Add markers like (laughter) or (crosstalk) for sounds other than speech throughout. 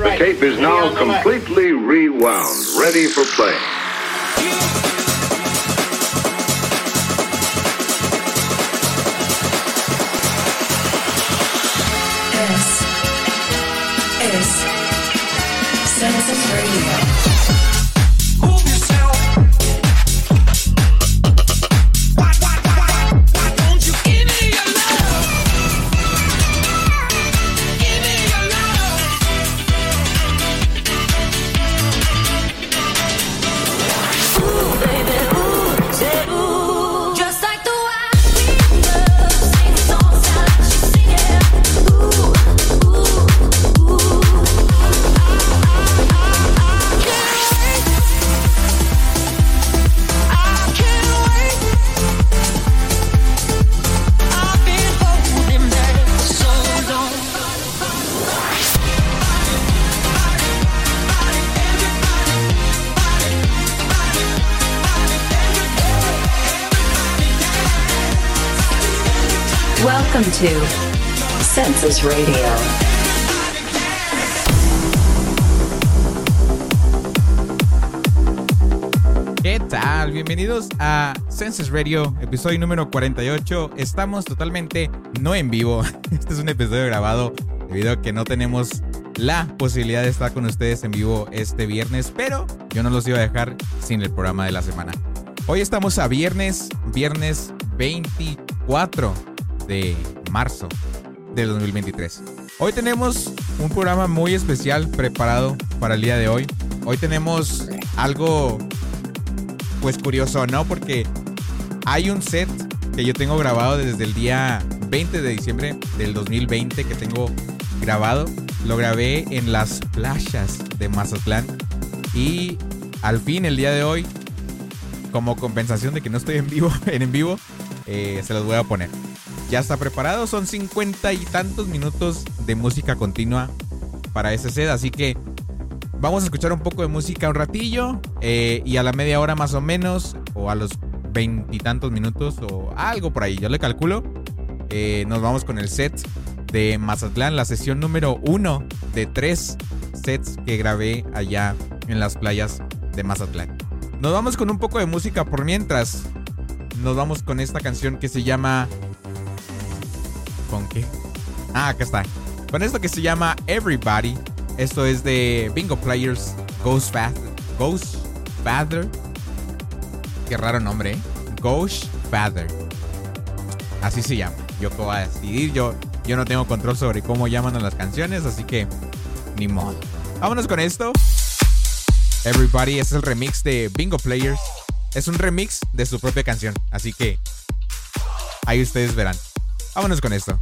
The tape is now completely rewound, ready for play. ¿Qué tal? Bienvenidos a Census Radio, episodio número 48. Estamos totalmente no en vivo. (laughs) Este es un episodio grabado debido a que no tenemos la posibilidad de estar con ustedes en vivo este viernes, pero yo no los iba a dejar sin el programa de la semana. Hoy estamos a viernes, viernes 24 de marzo del 2023. Hoy tenemos un programa muy especial preparado para el día de hoy. Hoy tenemos algo pues curioso, ¿no? Porque hay un set que yo tengo grabado desde el día 20 de diciembre del 2020 que tengo grabado. Lo grabé en las playas de Mazatlán y al fin el día de hoy, como compensación de que no estoy en vivo, en, (laughs) en vivo, eh, se los voy a poner. Ya está preparado, son cincuenta y tantos minutos de música continua para ese set, así que Vamos a escuchar un poco de música un ratillo eh, y a la media hora más o menos, o a los veintitantos minutos o algo por ahí, yo le calculo. eh, nos vamos con el set de Mazatlán, la sesión número uno de tres sets que grabé allá en las playas de Mazatlán. Nos vamos con un poco de música por mientras. Nos vamos con esta canción que se llama... ¿Con qué? Ah, acá está. Con esto que se llama Everybody. Esto es de Bingo Players Ghost Father. Ghost Father. Qué raro nombre, ¿eh? Ghost Father. Así se llama. Yo a decidir. Yo, yo no tengo control sobre cómo llaman a las canciones, así que ni modo. Vámonos con esto. Everybody es el remix de Bingo Players. Es un remix de su propia canción, así que ahí ustedes verán. Vámonos con esto.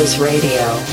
Census Radio.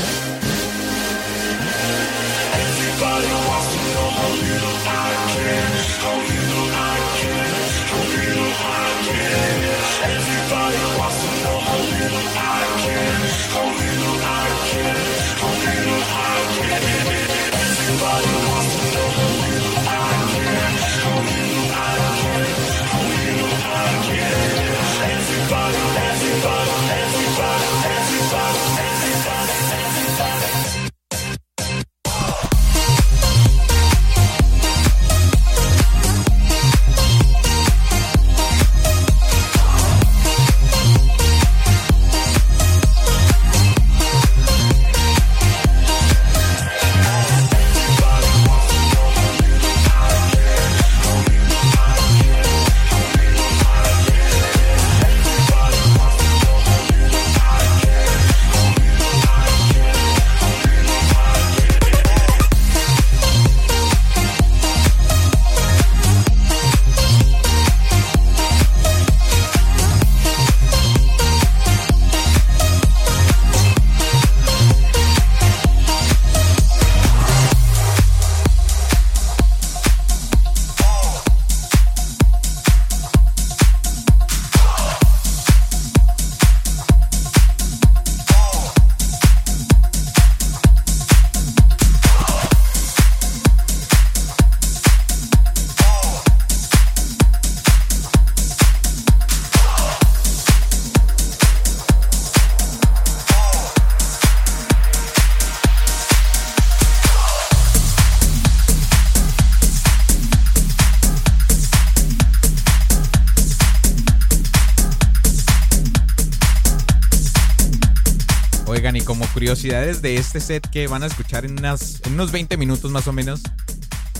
Curiosidades de este set que van a escuchar en, unas, unos 20 minutos más o menos,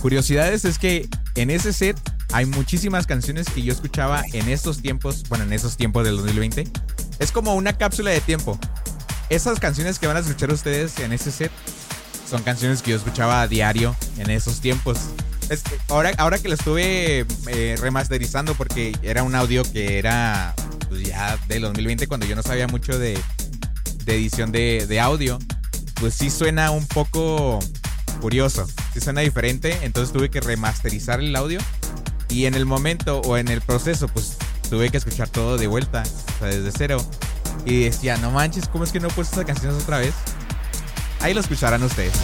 curiosidades es que en ese set hay muchísimas canciones que yo escuchaba en estos tiempos, bueno, en esos tiempos del 2020. Es como una cápsula de tiempo. Esas canciones que van a escuchar ustedes en ese set son canciones que yo escuchaba a diario en esos tiempos. Ahora, ahora que lo estuve eh, remasterizando porque era un audio que era pues, ya del 2020 cuando yo no sabía mucho de, de edición de, de audio, pues sí suena un poco curioso, sí suena diferente, entonces tuve que remasterizar el audio y en el momento o en el proceso pues tuve que escuchar todo de vuelta, desde cero. Y decía, no manches, ¿cómo es que no he puesto esas canciones otra vez? Ahí lo escucharán ustedes.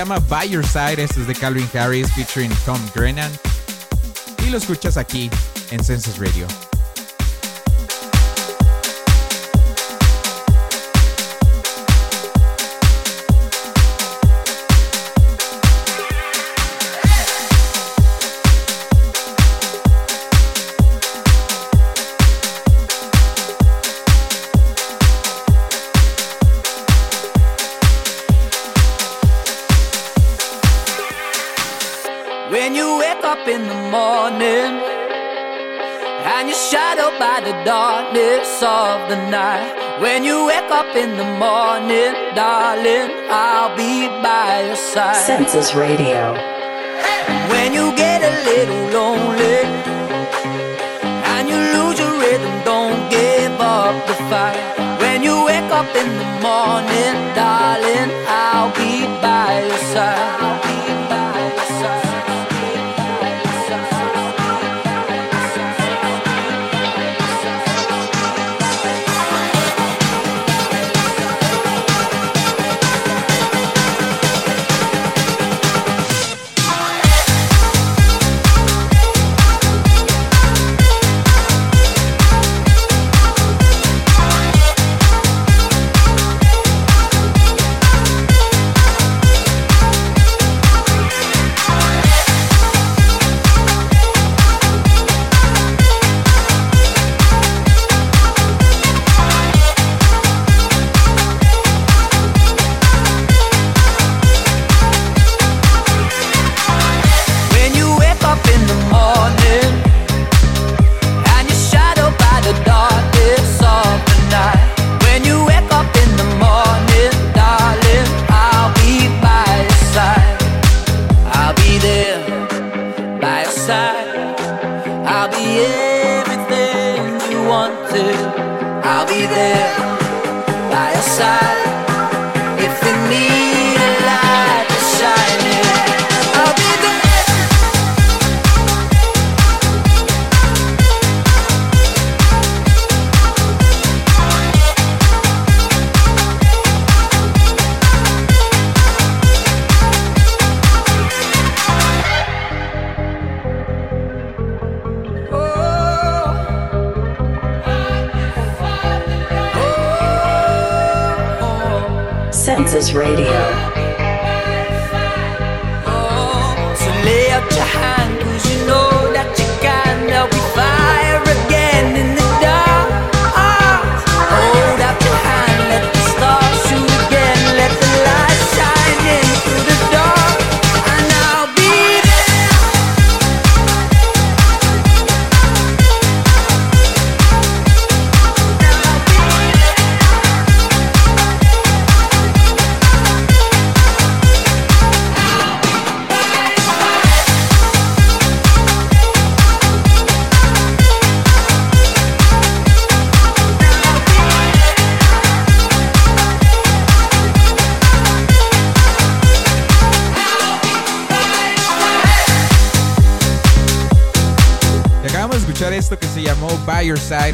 llama By Your Side. Esto es de Calvin Harris featuring Tom Grennan. Y lo escuchas aquí en Census Radio. of the night. When you wake up in the morning, darling, I'll be by your side. Census Radio. When you get a little lonely and you lose your rhythm, don't give up the fight. When you wake up in the morning, darling, I'll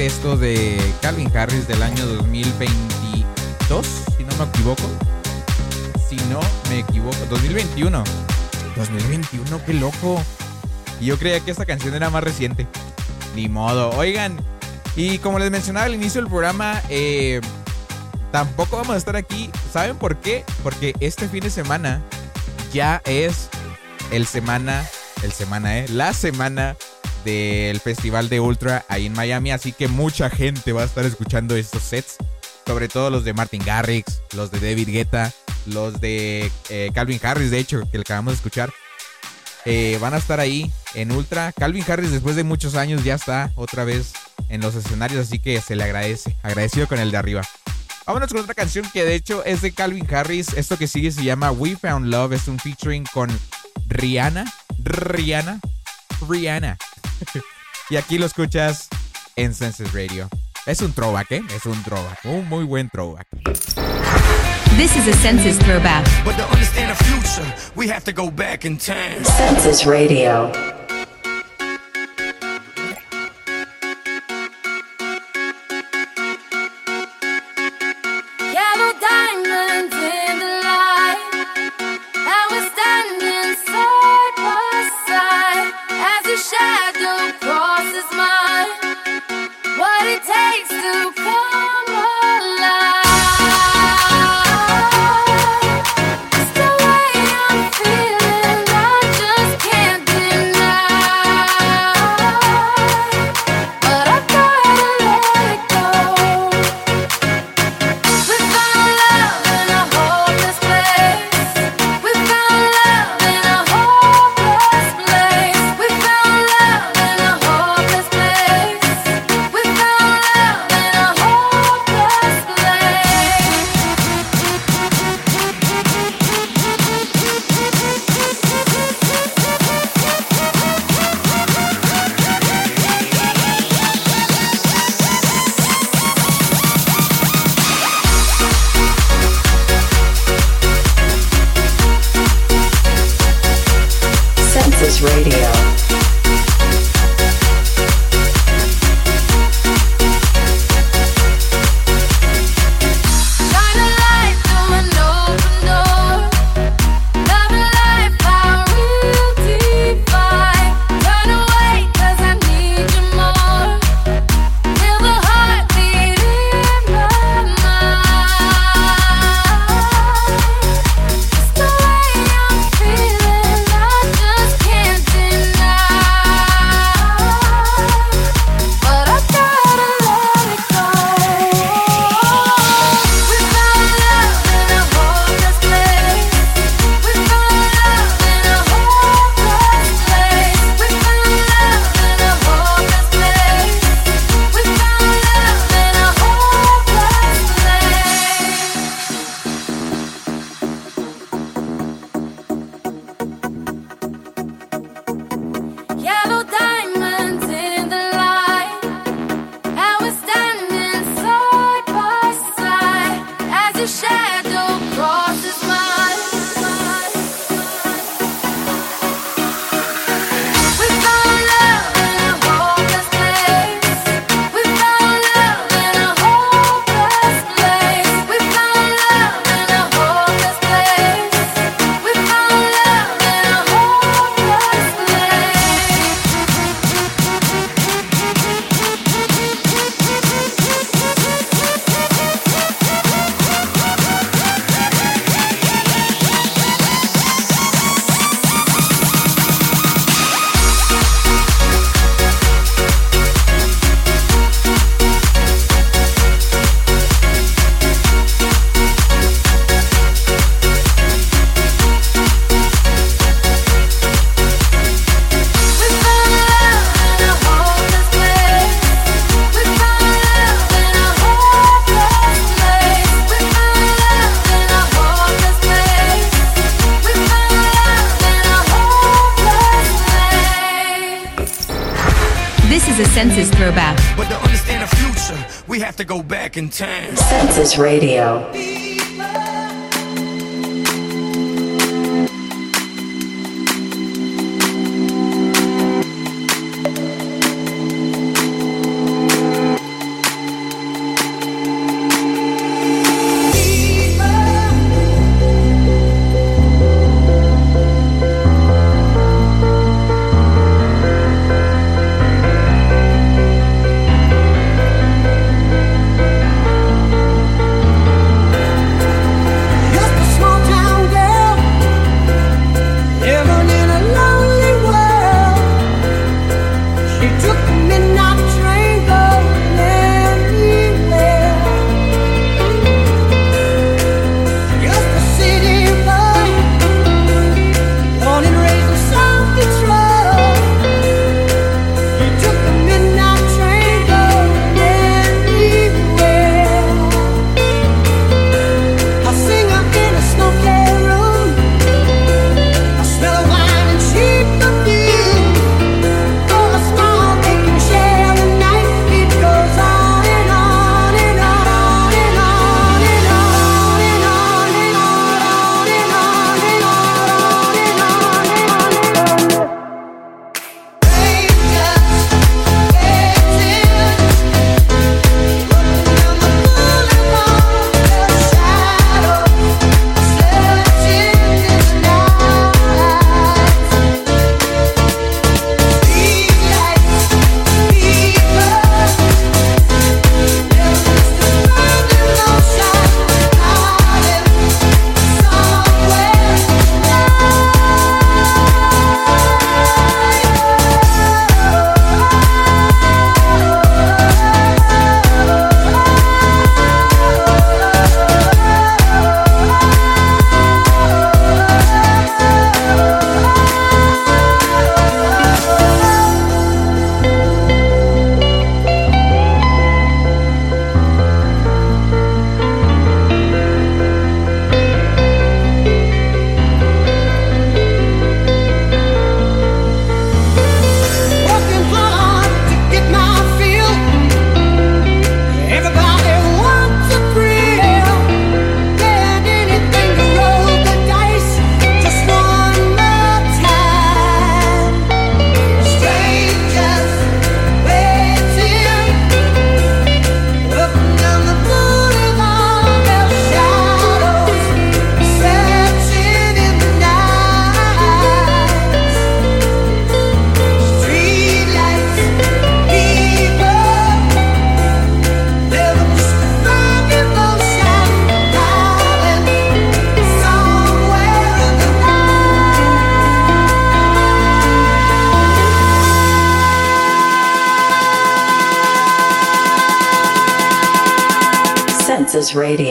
esto de Calvin Harris del año 2022, si no me equivoco. Si no me equivoco, 2021. 2021, qué loco. Y yo creía que esta canción era más reciente. Ni modo. Oigan, y como les mencionaba al inicio del programa, eh, tampoco vamos a estar aquí. ¿Saben por qué? Porque este fin de semana ya es el semana, el semana, ¿eh? La semana del Festival de Ultra ahí en Miami. Así que mucha gente va a estar escuchando estos sets. Sobre todo los de Martin Garrix, los de David Guetta, los de eh, Calvin Harris, de hecho, que le acabamos de escuchar. Eh, van a estar ahí en Ultra. Calvin Harris después de muchos años ya está otra vez en los escenarios, así que se le agradece. Agradecido con el de arriba. Vámonos con otra canción que de hecho es de Calvin Harris. Esto que sigue se llama We Found Love. Es un featuring con Rihanna. Rihanna. Rihanna. (laughs) y aquí lo escuchas en Senses Radio. Es un throwback, ¿eh? Es un throwback. Un muy buen throwback. This is a census throwback. But to understand the future, we have to go back in time. Census Radio. Radio. Radio.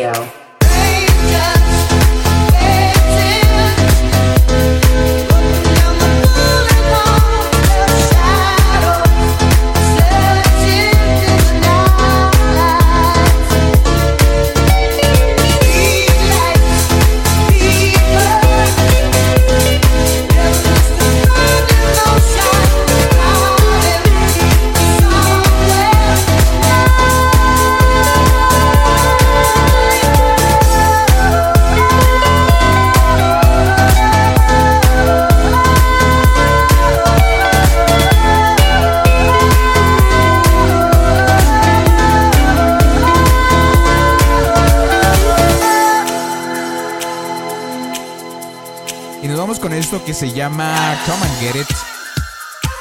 Y nos vamos con esto que se llama Come and Get It.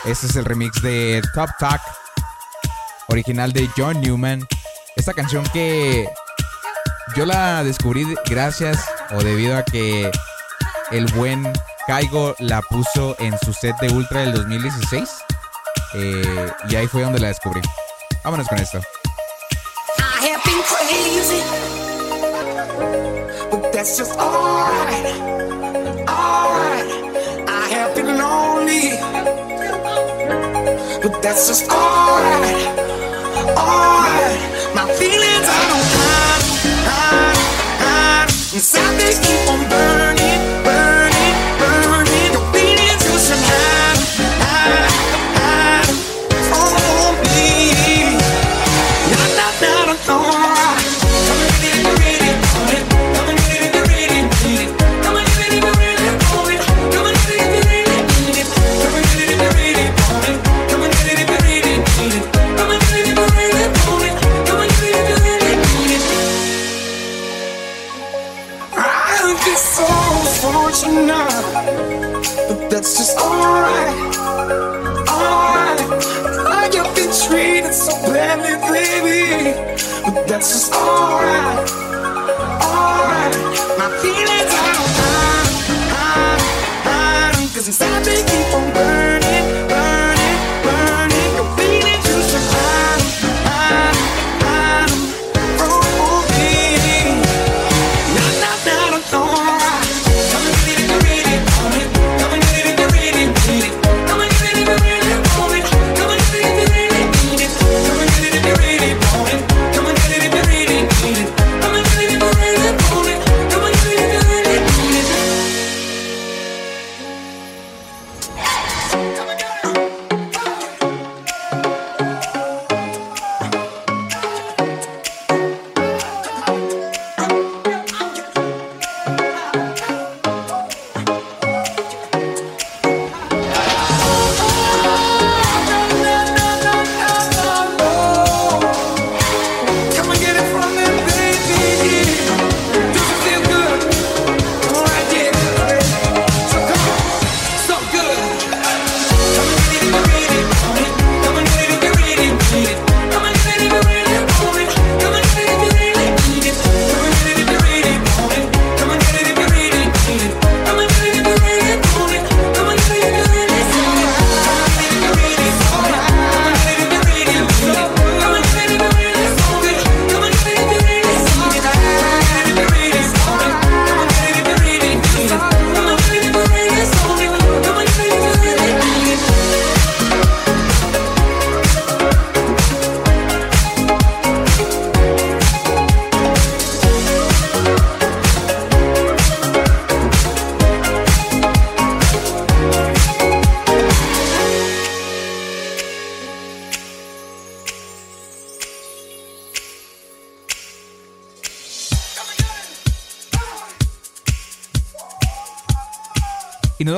Este es el remix de Top Talk, original de John Newman. Esta canción que yo la descubrí gracias o debido a que el buen Caigo la puso en su set de Ultra del 2016. Eh, y ahí fue donde la descubrí. Vámonos con esto. I That's just alright, alright.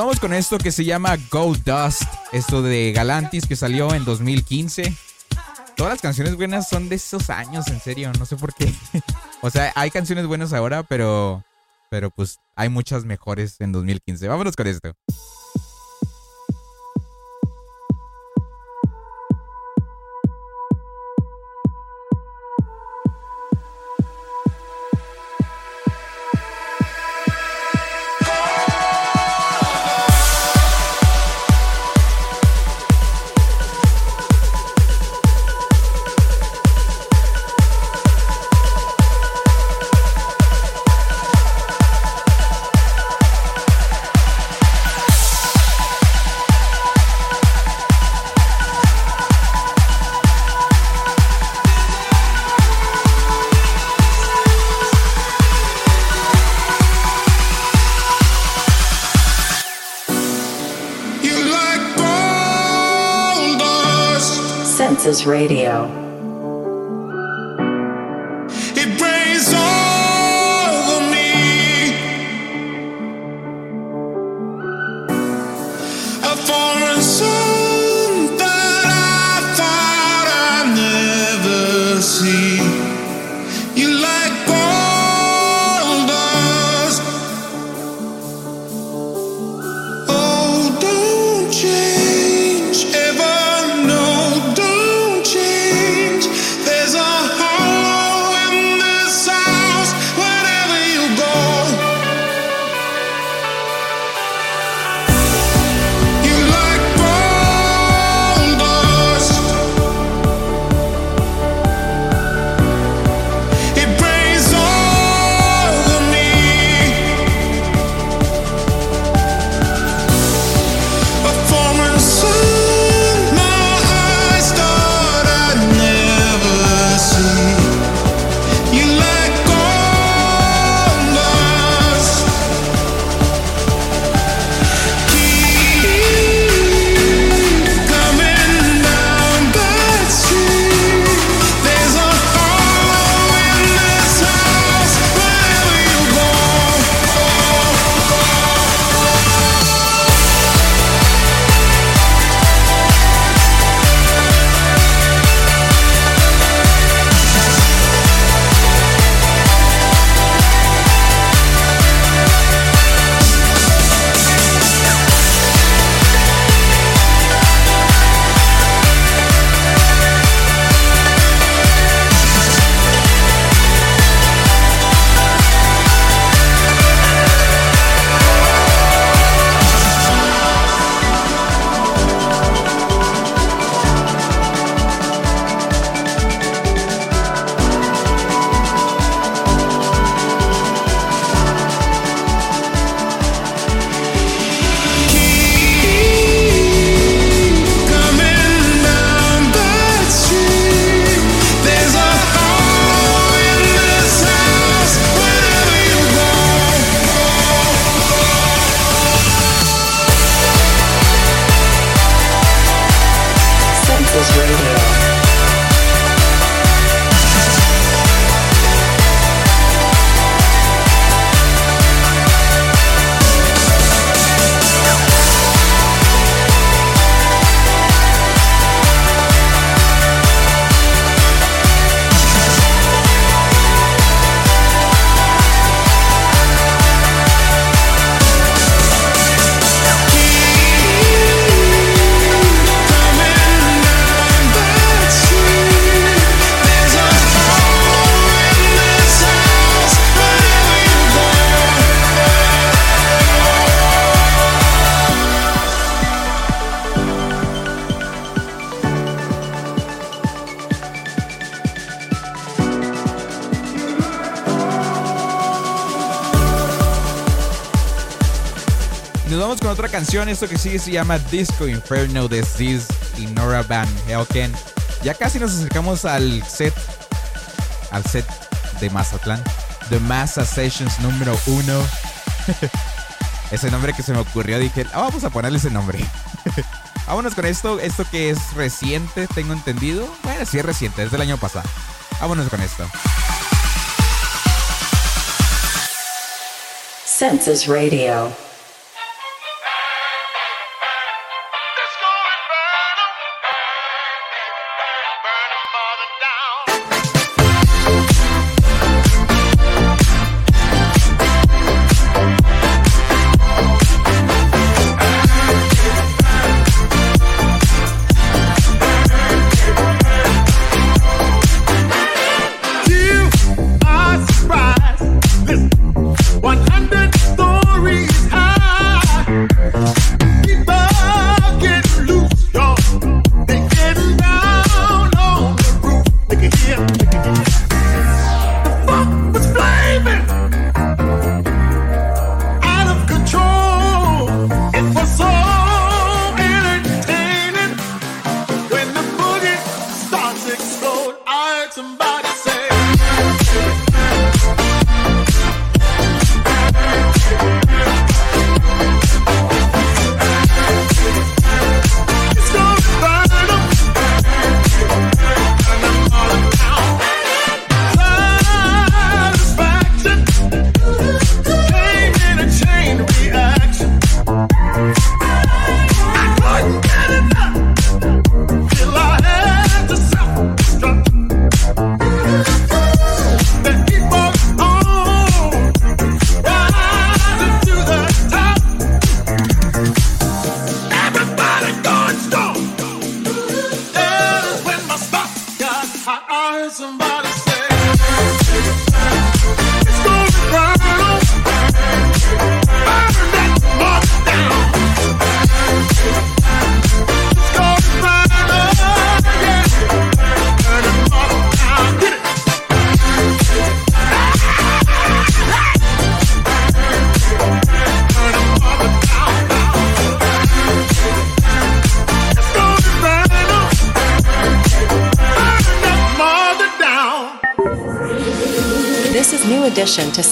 Vamos con esto que se llama Gold Dust. Esto de Galantis que salió en 2015. Todas las canciones buenas son de esos años, en serio. No sé por qué. (laughs) o sea, hay canciones buenas ahora, pero. Pero pues hay muchas mejores en 2015. Vámonos con esto. Dust. Census Radio. esto que sigue se llama Disco Inferno de Ziz y Nora Van Helken. Ya casi nos acercamos al set, al set de Mazatlán, The Massa Sessions número uno. (laughs) ese nombre que se me ocurrió, dije, ah, vamos a ponerle ese nombre. (laughs) Vámonos con esto, esto que es reciente, tengo entendido. Bueno, sí es reciente, es del año pasado. Vámonos con esto. Census Radio.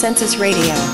Census Radio.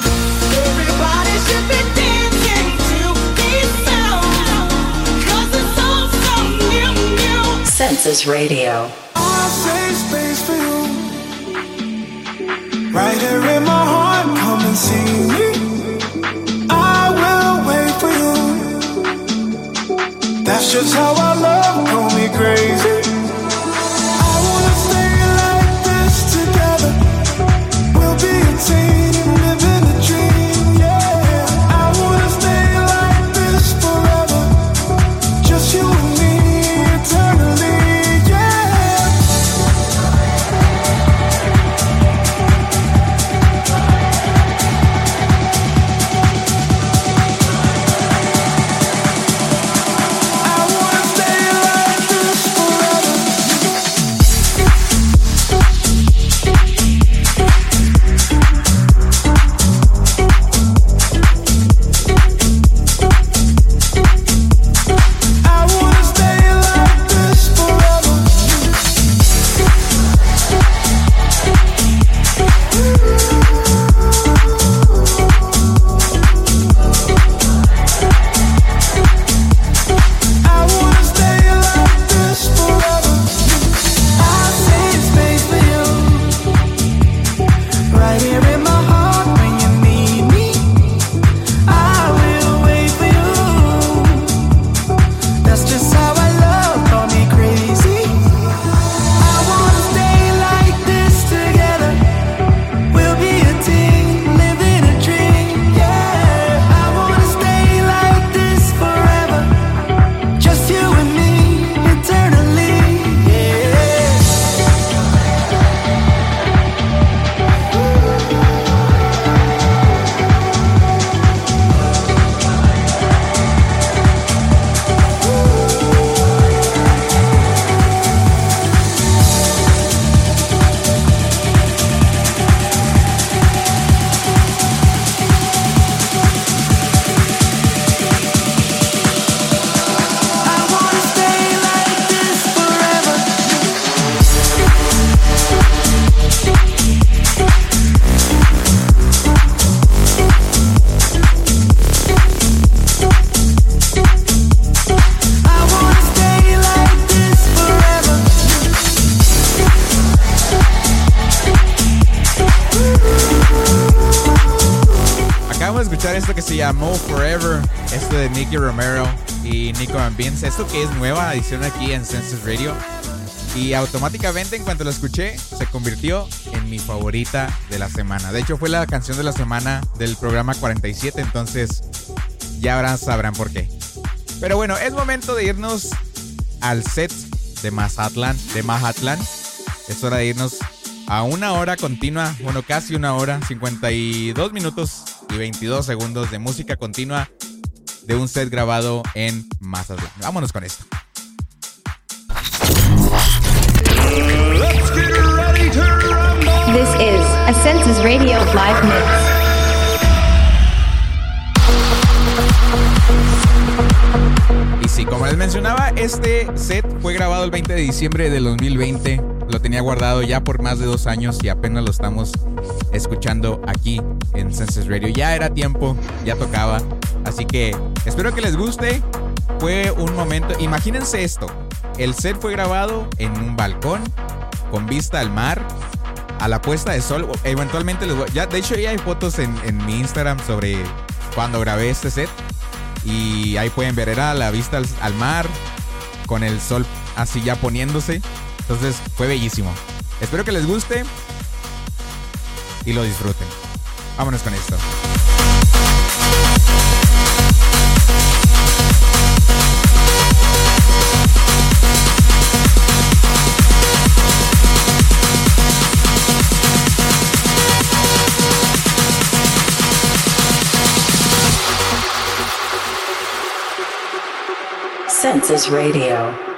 Romero y Nico and Vince, esto que es nueva edición aquí en Census Radio. Y automáticamente en cuanto lo escuché, se convirtió en mi favorita de la semana. De hecho, fue la canción de la semana del programa 47, entonces ya ahora sabrán por qué. Pero bueno, es momento de irnos al set de Mazatlán, de Mazatlán. Es hora de irnos a una hora continua, bueno, casi una hora, 52 minutos y 22 segundos de música continua de un set grabado en Mazatlán. Vámonos con esto. This is a Census Radio live mix. Y sí, como les mencionaba, este set fue grabado el 20 de diciembre del 2020. Lo tenía guardado ya por más de dos años y apenas lo estamos escuchando aquí en Census Radio. Ya era tiempo, ya tocaba. Así que espero que les guste. Fue un momento, imagínense esto. El set fue grabado en un balcón con vista al mar, a la puesta de sol. Eventualmente les voy, ya, de hecho ya hay fotos en, en mi Instagram sobre cuando grabé este set. Y ahí pueden ver, era la vista al, al mar, con el sol así ya poniéndose. Entonces fue bellísimo. Espero que les guste y lo disfruten. Vámonos con esto. Census Radio.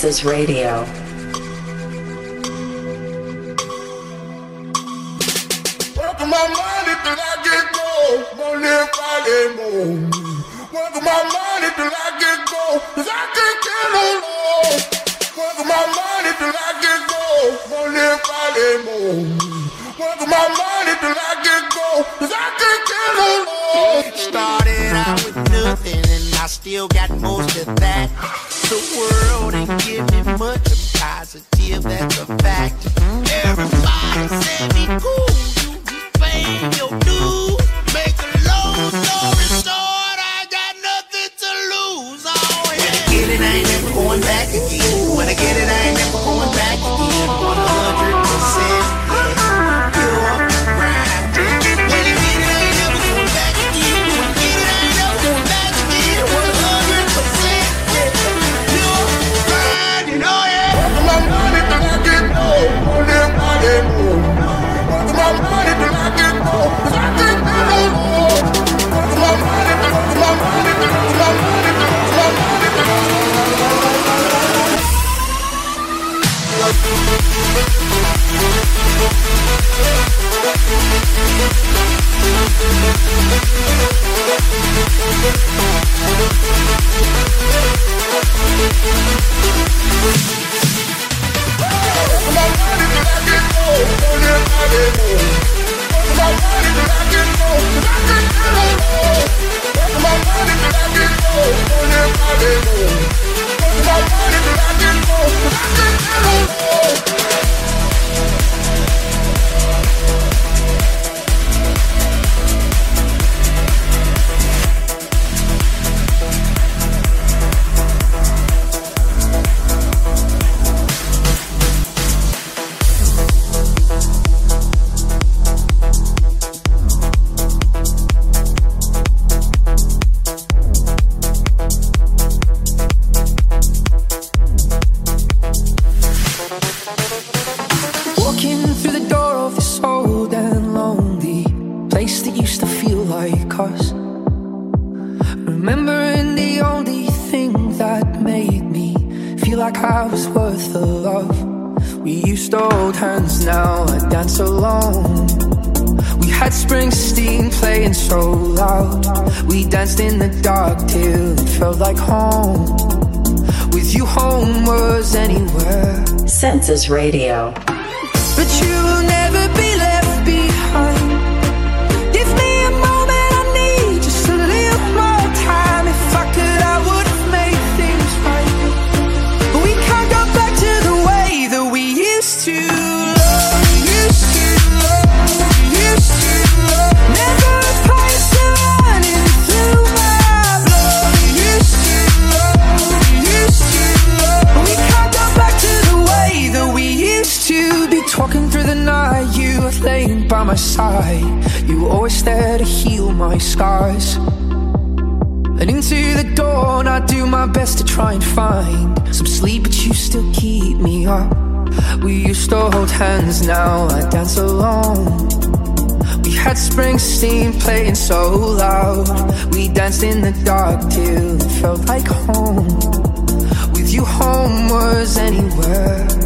Census Radio. Work my money till I get gold. Money Friday morning. Work my money till I get gold. Cause I can't get no low. Work my money till I get gold. Money Friday morning. Work my money till I get gold. Cause I can't get no low. Started out with nothing and I still got most of that. The world ain't give me much. I'm positive, that's a fact. Everybody say me cool, Rock and. halves worth of love. We used to hold hands, now I dance alone. We had Springsteen playing so loud. We danced in the dark till it felt like home. With you, home was anywhere. Census Radio. But you will never be. by my side. You were always there to heal my scars. And into the dawn, I do my best to try and find some sleep, but you still keep me up. We used to hold hands, now I dance alone. We had Springsteen playing so loud. We danced in the dark till it felt like home. With you, home was anywhere.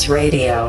Census Radio.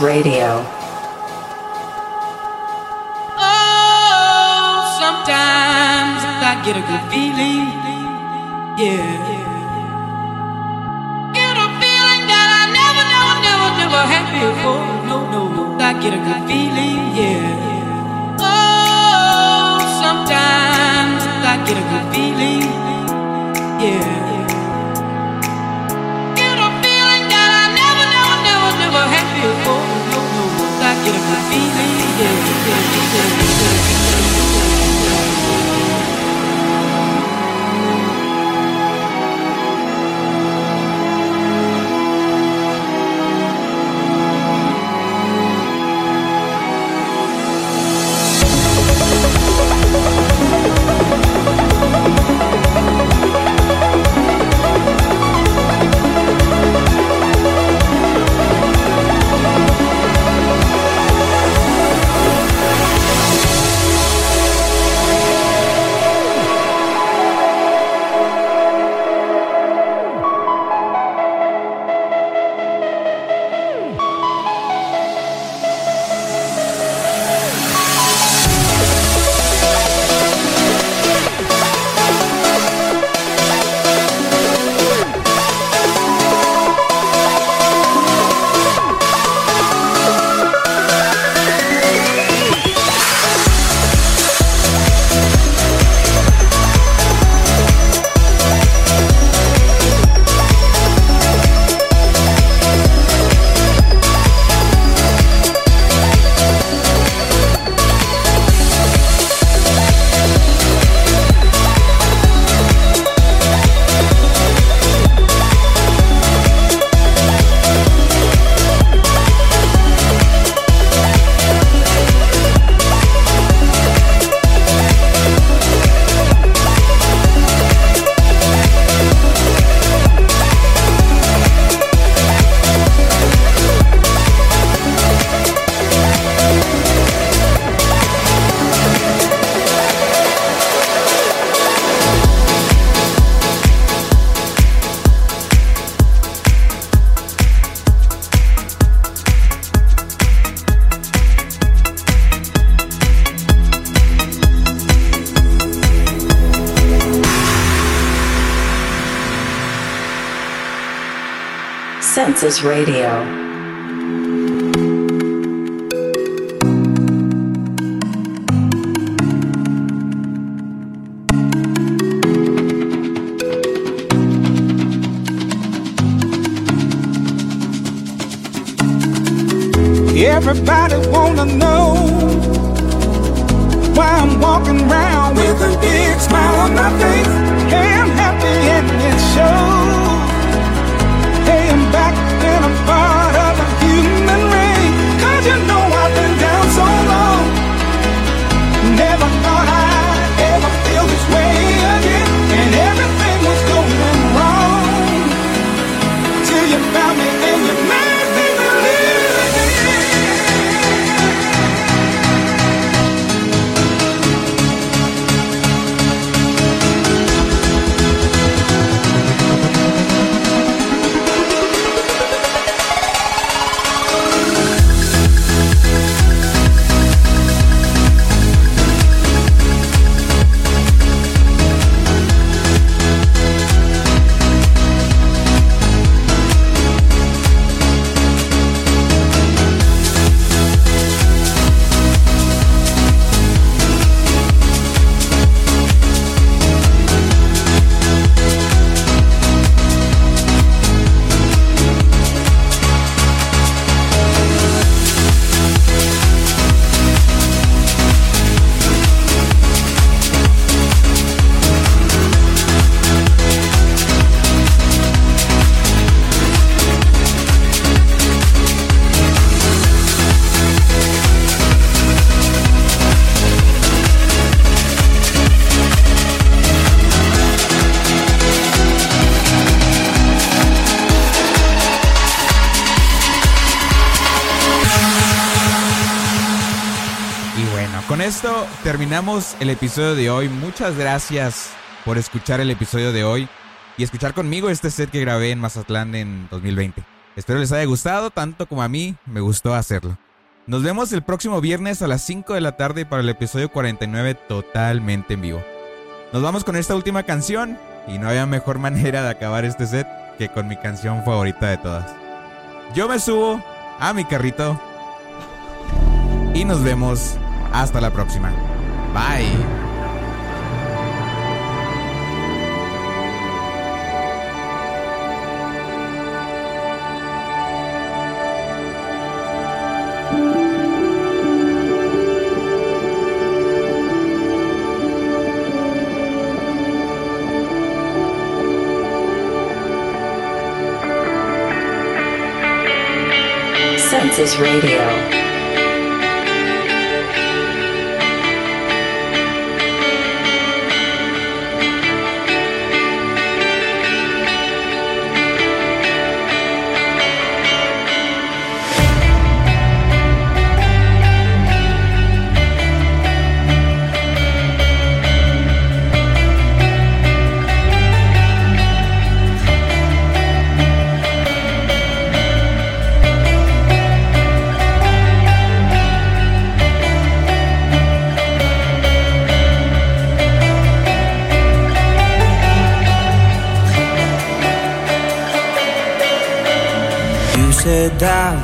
Radio. Voices Radio. Everybody wanna know why I'm walking around with a big smile on my face. Hey, I'm happy and it shows. El episodio de hoy. Muchas gracias por escuchar el episodio de hoy y escuchar conmigo este set que grabé en Mazatlán en 2020. Espero les haya gustado tanto como a mí me gustó hacerlo. Nos vemos el próximo viernes a las 5 de la tarde para el episodio 49 totalmente en vivo. Nos vamos con esta última canción y no había mejor (laughs) manera de acabar este set que con mi canción favorita de todas. Yo me subo a mi carrito y nos vemos hasta la próxima. Bye. Census Radio.